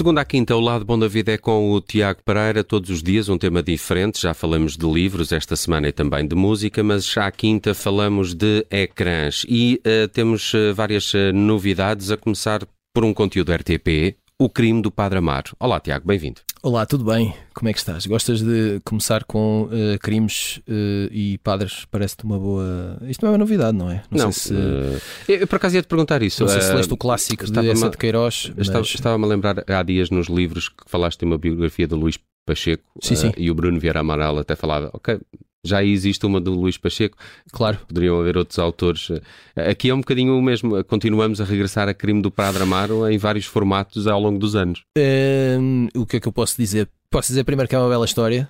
Segunda à quinta, o lado bom da vida é com o Tiago Pereira, todos os dias um tema diferente. Já falamos de livros esta semana e também de música, mas já à quinta falamos de ecrãs e uh, temos uh, várias uh, novidades, a começar por um conteúdo RTP, O Crime do Padre Amaro. Olá, Tiago, bem-vindo. Olá, tudo bem? Como é que estás? Gostas de começar com uh, crimes uh, e padres? Parece-te uma boa. Isto não é uma novidade, não é? Não, não se... uh, eu por acaso ia te perguntar isso. Não sei se leste o clássico de essa de Queiroz. Mas... Estava-me a lembrar há dias nos livros que falaste de uma biografia de Luís Pacheco sim, sim. e o Bruno Vieira Amaral até falava, ok, já existe uma do Luís Pacheco. Claro. Poderiam haver outros autores. Aqui é um bocadinho o mesmo. Continuamos a regressar a crime do Padre Amaro em vários formatos ao longo dos anos. Um, o que é que eu posso dizer? Posso dizer primeiro que é uma bela história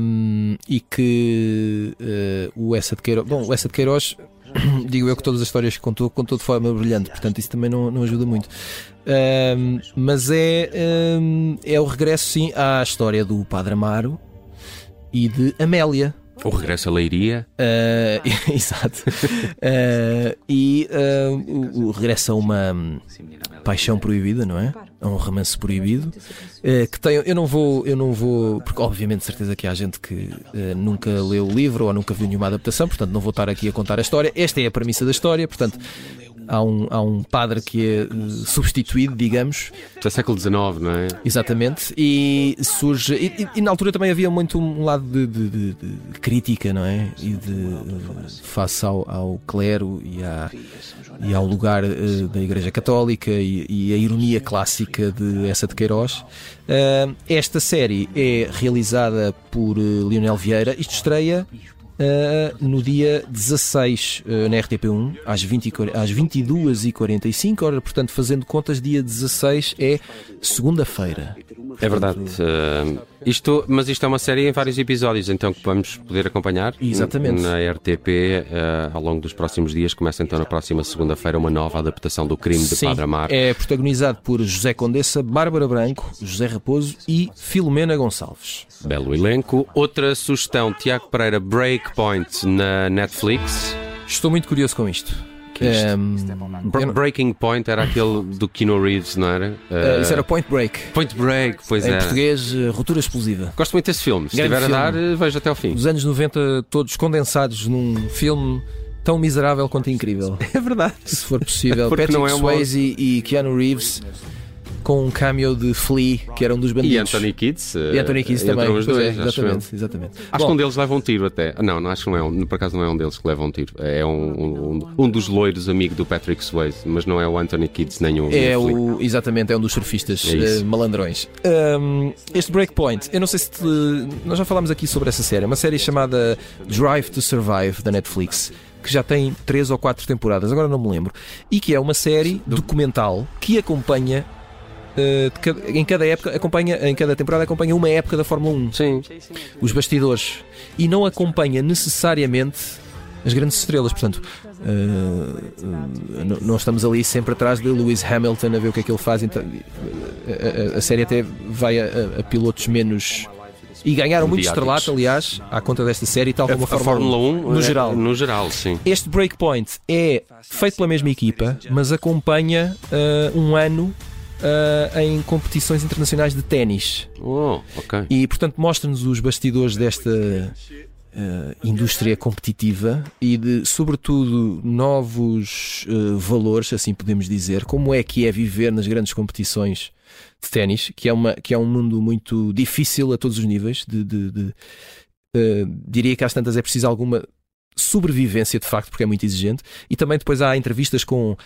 um, e que uh, o Essa de Queiroz. Bom, o Essa de Queiroz, digo eu que todas as histórias que contou, contou de forma brilhante, portanto isso também não, não ajuda muito. Um, mas é, é o regresso, sim, à história do Padre Amaro e de Amélia. O regresso à leiria. Uh, exato. Uh, e uh, o, o, regresso a uma paixão proibida, não é? A um romance proibido. que tem, eu não vou, eu não vou, porque obviamente de certeza que há gente que nunca leu o livro ou nunca viu nenhuma adaptação, portanto não vou estar aqui a contar a história. Esta é a premissa da história, portanto há um, há um padre que é uh, substituído, digamos. Do século XIX, não é? Exatamente. E surge. E, e, e na altura também havia muito um lado de, de, de, de crítica, não é? E de. Uh, face ao, ao clero e, à, e ao lugar uh, da Igreja Católica e, e, a ironia clássica de essa de Queiroz. Uh, esta série é realizada por uh, Lionel Vieira. Isto estreia Uh, no dia 16 uh, na RTP1, às, 20 às 22h45. Ora, portanto, fazendo contas, dia 16 é segunda-feira. É verdade. Uh, isto, mas isto é uma série em vários episódios, então que vamos poder acompanhar Exatamente. na RTP uh, ao longo dos próximos dias. Começa então na próxima segunda-feira uma nova adaptação do crime de Sim, Padre Amar. É protagonizado por José Condessa, Bárbara Branco, José Raposo e Filomena Gonçalves. Belo elenco. Outra sugestão, Tiago Pereira, Breakpoint na Netflix. Estou muito curioso com isto. Um, Breaking Point era aquele do Keanu Reeves, não era? Uh, isso era Point Break. Point Break, pois em é. Em português, uh, Ruptura Explosiva. Gosto muito desse filme. Se estiver a dar, vejo até ao fim. Os anos 90 todos condensados num filme tão miserável quanto incrível. É verdade. Se for possível. Patrick não é. Swayze e Keanu Reeves com um cameo de Flea, que era um dos bandidos. E Anthony Kids. E Anthony Kids também. Os dois, é, exatamente, exatamente. Acho Bom, que um deles leva um tiro até. Não, não acho que não é um, por acaso não é um deles que leva um tiro. É um, um, um dos loiros amigo do Patrick Swayze, mas não é o Anthony Kids nem o. É o, exatamente, é um dos surfistas é uh, malandrões. Um, este Breakpoint, eu não sei se te, nós já falámos aqui sobre essa série, é uma série chamada Drive to Survive da Netflix que já tem três ou quatro temporadas, agora não me lembro, e que é uma série documental que acompanha Uh, em cada época acompanha, em cada temporada acompanha uma época da Fórmula 1. Sim. Os bastidores. E não acompanha necessariamente as grandes estrelas. Portanto, uh, uh, nós estamos ali sempre atrás de Lewis Hamilton a ver o que é que ele faz. Então, a, a, a série até vai a, a pilotos menos. E ganharam muito estrelato, aliás, à conta desta série, tal como a, a Fórmula, 1, 1 no é, geral. No geral, sim. Este Breakpoint é feito pela mesma equipa, mas acompanha um ano uh, em competições internacionais de ténis. Oh, ok. E, portanto, mostra-nos os bastidores desta uh, indústria competitiva e de, sobretudo, novos uh, valores, assim podemos dizer. Como é que é viver nas grandes competições de ténis, que, é uma, que é um mundo muito difícil a todos os níveis. De, de, de diria que às tantas é preciso alguma sobrevivência de facto, porque é muito exigente. E também depois há entrevistas com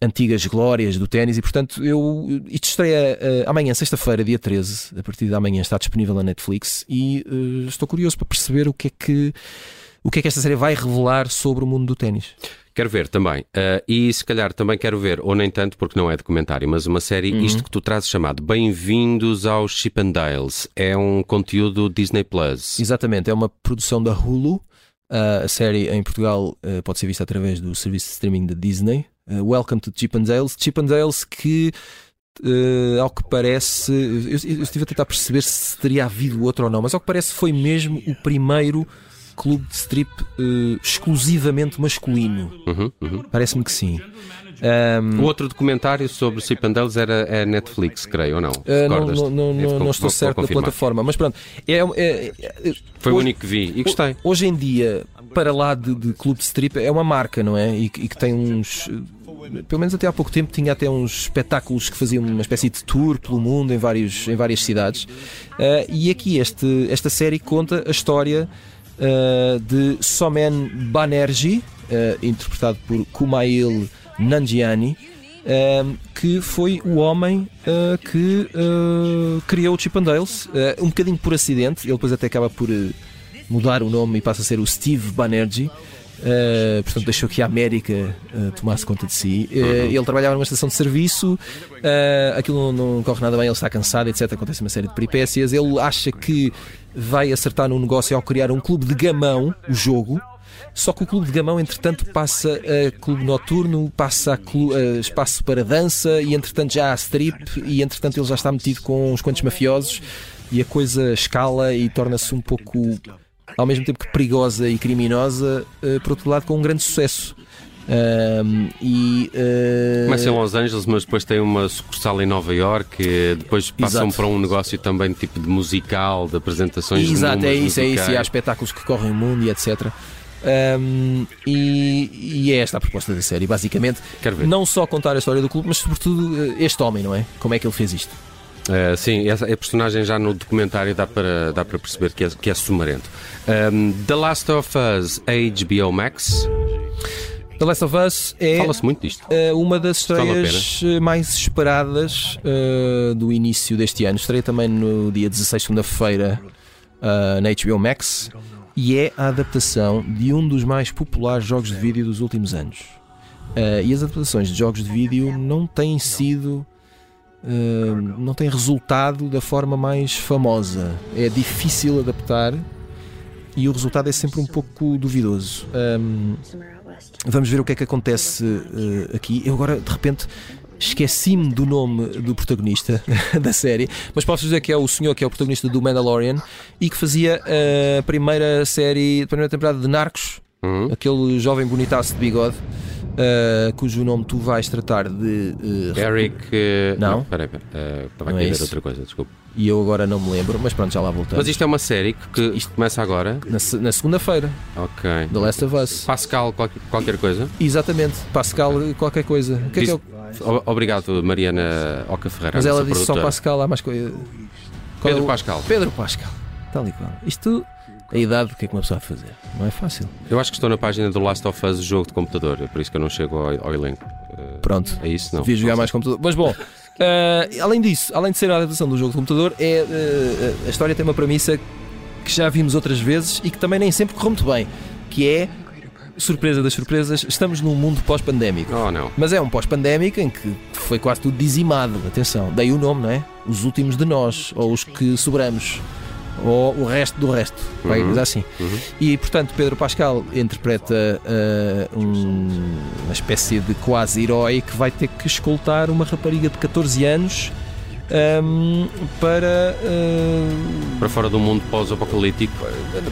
antigas glórias do ténis e portanto eu isto estreia uh, amanhã, sexta-feira, dia 13 a partir de amanhã está disponível na Netflix e uh, estou curioso para perceber o que é que o que é que esta série vai revelar sobre o mundo do ténis Quero ver também. Uh, e se calhar também quero ver, ou nem tanto porque não é documentário, mas uma série, uhum. isto que tu trazes chamado Bem-vindos aos Chippendales. É um conteúdo Disney Plus. Exatamente, é uma produção da Hulu. Uh, a série em Portugal uh, pode ser vista através do serviço de streaming da Disney. Uh, Welcome to Chippendales. Chippendales que, uh, ao que parece, eu, eu, estive a tentar perceber se teria havido outro ou não, mas ao que parece foi mesmo o primeiro clube de strip uh, exclusivamente masculino. Uhum, uhum. Parece-me que sim. Um, o outro documentário sobre o Cipandales era a é Netflix, creio, ou não? Uh, não, não, não, não, não estou certo da plataforma, mas pronto. É, é, é, Foi hoje, o único que vi e gostei. Hoje em dia, para lá de, de clube de strip, é uma marca, não é? E, e que tem uns pelo menos até há pouco tempo, tinha até uns espetáculos que faziam uma espécie de tour pelo mundo em, vários, em várias cidades. Uh, e aqui este, esta série conta a história uh, de Somen Banerjee, uh, interpretado por Kumail Nanjiani. que foi o homem que criou o Chip and Dales, um bocadinho por acidente, ele depois até acaba por mudar o nome e passa a ser o Steve Banerjee. Uh, portanto, deixou que a América uh, tomasse conta de si. Uh, ele trabalhava numa estação de serviço, aquilo não, não, corre nada bem, ele está cansado, etc. Acontece uma série de peripécias. Ele acha que vai acertar no negócio ao criar um clube de gamão, o jogo. Só que o clube de gamão, entretanto, passa a clube noturno, passa a, a espaço para dança e, entretanto, já há strip e, entretanto, ele já está metido com uns quantos mafiosos e a coisa escala e torna-se um pouco ao mesmo tempo que perigosa e criminosa, uh, por outro lado, com um grande sucesso. Um, e, uh... Começa em Los Angeles, mas depois tem uma sucursal em Nova York, depois passam Exato. para um negócio também tipo de musical, de apresentações Exato, de é isso, musicais. é isso, e há espetáculos que correm o mundo e etc. Um, e, e, é esta a proposta da série, basicamente. Não só contar a história do clube, mas sobretudo eh, este homem, não é? Como é que ele fez isto? Uh, sim, essa, a personagem já no documentário dá para, dá para perceber que é, que é sumarento. Um, The Last of Us HBO Max. The Last of Us é. Uh, uma das estreias mais esperadas uh, do início deste ano. Estreia também no dia 16, segunda-feira, uh, na HBO Max. E é a adaptação de um dos mais populares jogos de vídeo dos últimos anos. e as adaptações de jogos de vídeo não têm sido uh, não tem resultado da forma mais famosa. É difícil adaptar e o resultado é sempre um pouco duvidoso. Um, vamos ver o que é que acontece uh, aqui. Eu agora, de repente, esqueci-me do nome do protagonista da série, mas posso dizer que é o senhor que é o protagonista do Mandalorian e que fazia a primeira série, a primeira temporada de Narcos, uhum. aquele jovem bonitaço de bigode uh, cujo nome tu vais tratar de. Uh, Eric. Uh, não? Espera aí, estava aqui a ver outra coisa, desculpa. E eu agora não me lembro, mas pronto, já lá voltamos. Mas isto é uma série que, isto começa agora? Na, na segunda-feira. Ok. The Last of Us. Pascal, qualquer, qualquer coisa? Exatamente, Pascal, qualquer coisa. O que é que eu... Obrigado, Mariana Oca Ferreira. Mas ela disse produtora. só Pascal, há mais coisa. Pedro é Pascal. Pedro Pascal. Tal e qual. Isto a idade, o que é que uma pessoa vai fazer? Não é fácil. Eu acho que estou na página do Last of Us jogo de computador, é por isso que eu não chego ao, ao elenco. Uh, Pronto. É isso, não. Devia jogar mais computador. Mas bom, uh, além disso, além de ser a adaptação do jogo de computador, é, uh, a história tem uma premissa que já vimos outras vezes e que também nem sempre correu muito bem, que é surpresa das surpresas, estamos num mundo pós-pandémico. Oh, não. Mas é um pós-pandémico em que foi quase tudo dizimado. Atenção, daí o nome, não é? Os últimos de nós, ou os que sobramos ou o resto do resto, vai uhum. assim. Uhum. E portanto, Pedro Pascal interpreta uh, um, uma espécie de quase herói que vai ter que escoltar uma rapariga de 14 anos. Um, para uh, para fora do mundo pós-apocalíptico.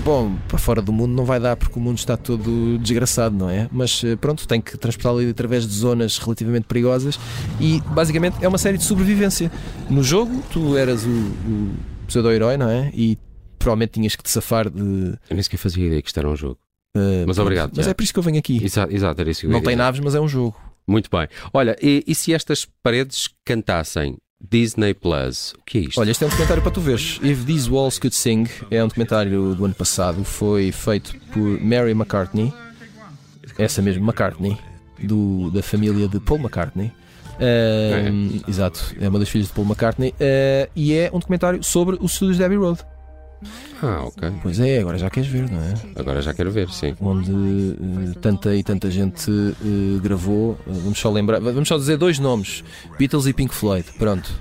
Bom, para fora do mundo não vai dar porque o mundo está todo desgraçado, não é? Mas eh, pronto, tem que transportá-lo através de zonas relativamente perigosas e basicamente é uma série de sobrevivência. No jogo, tu eras o, o pseudo-herói, não é? E provavelmente tinhas que te safar de. Eu nem sequer fazia ideia que isto era um jogo. Uh, mas obrigado. Mas já. é por isso que eu venho aqui. Exato, exato era isso que eu Não tem naves, mas é um jogo. Muito bem. Olha, e, e, se estas paredes cantassem Disney Plus, o que é isto? Olha, este é um documentário para tu veres. If These Walls Could Sing é um documentário do ano passado. Foi feito por Mary McCartney, essa mesmo McCartney, do, da família de Paul McCartney. Uh, é. Exato, é uma das filhas de Paul McCartney uh, e é um documentário sobre os estúdios de Abbey Road. Ah, ok. Pois é, agora já queres ver, não é? Agora já quero ver, sim. Onde uh, tanta e tanta gente uh, gravou. vamos só lembrar, vamos só dizer dois nomes: Beatles e Pink Floyd. Pronto.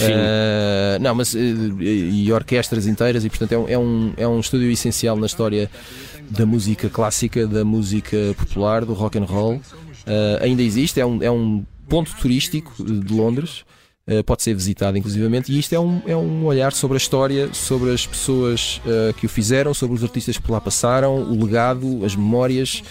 Uh, não, mas e orquestras inteiras, e portanto é um, é, um, é um estúdio essencial na história da música clássica, da música popular, do rock and roll. ainda existe, é um, é um ponto turístico de Londres. Uh, pode ser visitado inclusivamente e isto é um, é um olhar sobre a história, sobre as pessoas uh, que o fizeram, sobre os artistas que por lá passaram, o legado, as memórias,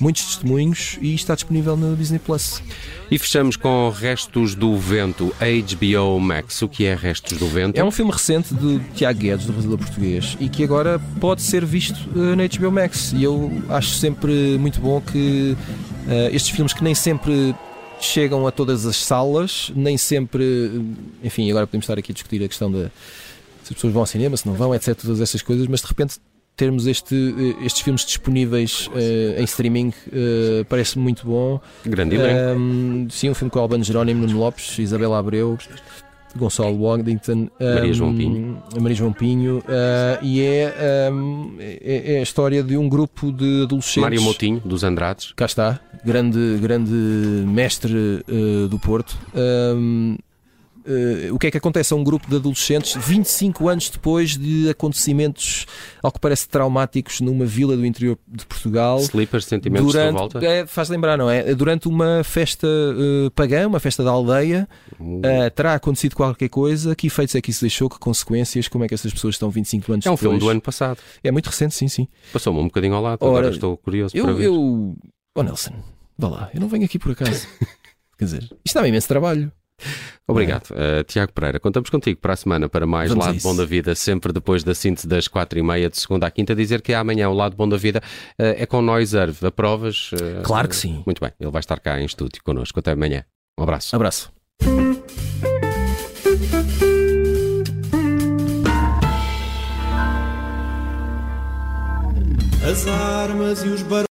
muitos testemunhos e está disponível no Disney Plus. E fechamos com Restos do Vento, HBO Max. O que é Restos do Vento? É um filme recente de Tiago Guedes, do realizador português, e que agora pode ser visto uh, na HBO Max. E eu acho sempre muito bom que estes filmes que nem sempre chegam a todas as salas, nem sempre. Enfim, agora podemos estar aqui a discutir a questão de se as pessoas vão ao cinema, se não vão, etc. Todas essas coisas, mas de repente termos este, estes filmes disponíveis uh, em streaming uh, parece muito bom. Grande elenco. Um, sim, um filme com Albano Jerónimo, Nuno Lopes, Isabela Abreu. Gonçalo Waddington, Maria João Pinho, Maria João Pinho uh, e é, um, é, é, a história de um grupo de adolescentes. Mário Motinho, dos Andrades. Cá está, grande, grande mestre uh, do Porto. Um, Uh, o que é que acontece a um grupo de adolescentes 25 anos depois de acontecimentos, ao que parece traumáticos, numa vila do interior de Portugal. Slippers, sentimentos durante, de volta. É, faz lembrar, não é? Durante uma festa uh, pagã, uma festa da aldeia, uh. terá acontecido qualquer coisa. Que efeitos é que isso deixou? Que consequências? Como é que essas pessoas estão 25 anos depois? É um depois? filme do ano passado. É muito recente, sim, sim. Passou-me um bocadinho ao lado, Ora, agora estou curioso eu, para ver. Eu... Oh Nelson, vá lá, eu não venho aqui por acaso. Quer dizer, isto dá imenso trabalho. Obrigado. Uh, Tiago Pereira, contamos contigo para a semana para mais Vamos Lado Bom da Vida, sempre depois da síntese das quatro e meia de segunda à quinta. Dizer que amanhã o Lado Bom da Vida uh, é com Noiserve. Aprovas? Uh, claro que sim. Muito bem, ele vai estar cá em estúdio connosco. Até amanhã. Um abraço. Abraço. As armas e os